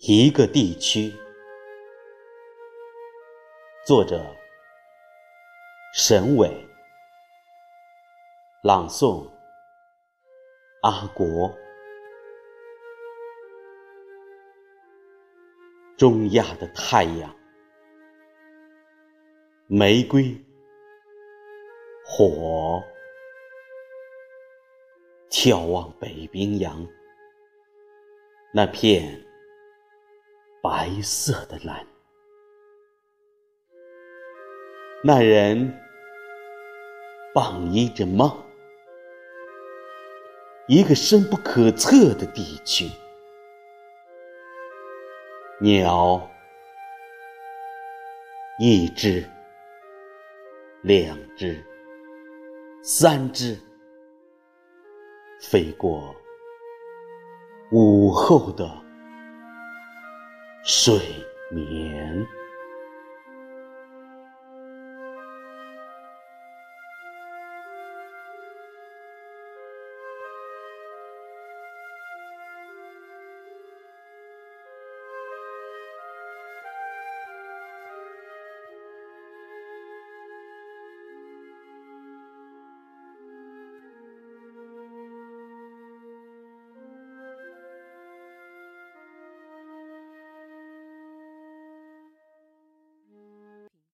一个地区，作者沈伟，朗诵阿国。中亚的太阳，玫瑰，火，眺望北冰洋，那片。白色的蓝，那人傍依着梦，一个深不可测的地区。鸟，一只，两只，三只，飞过午后的。睡眠。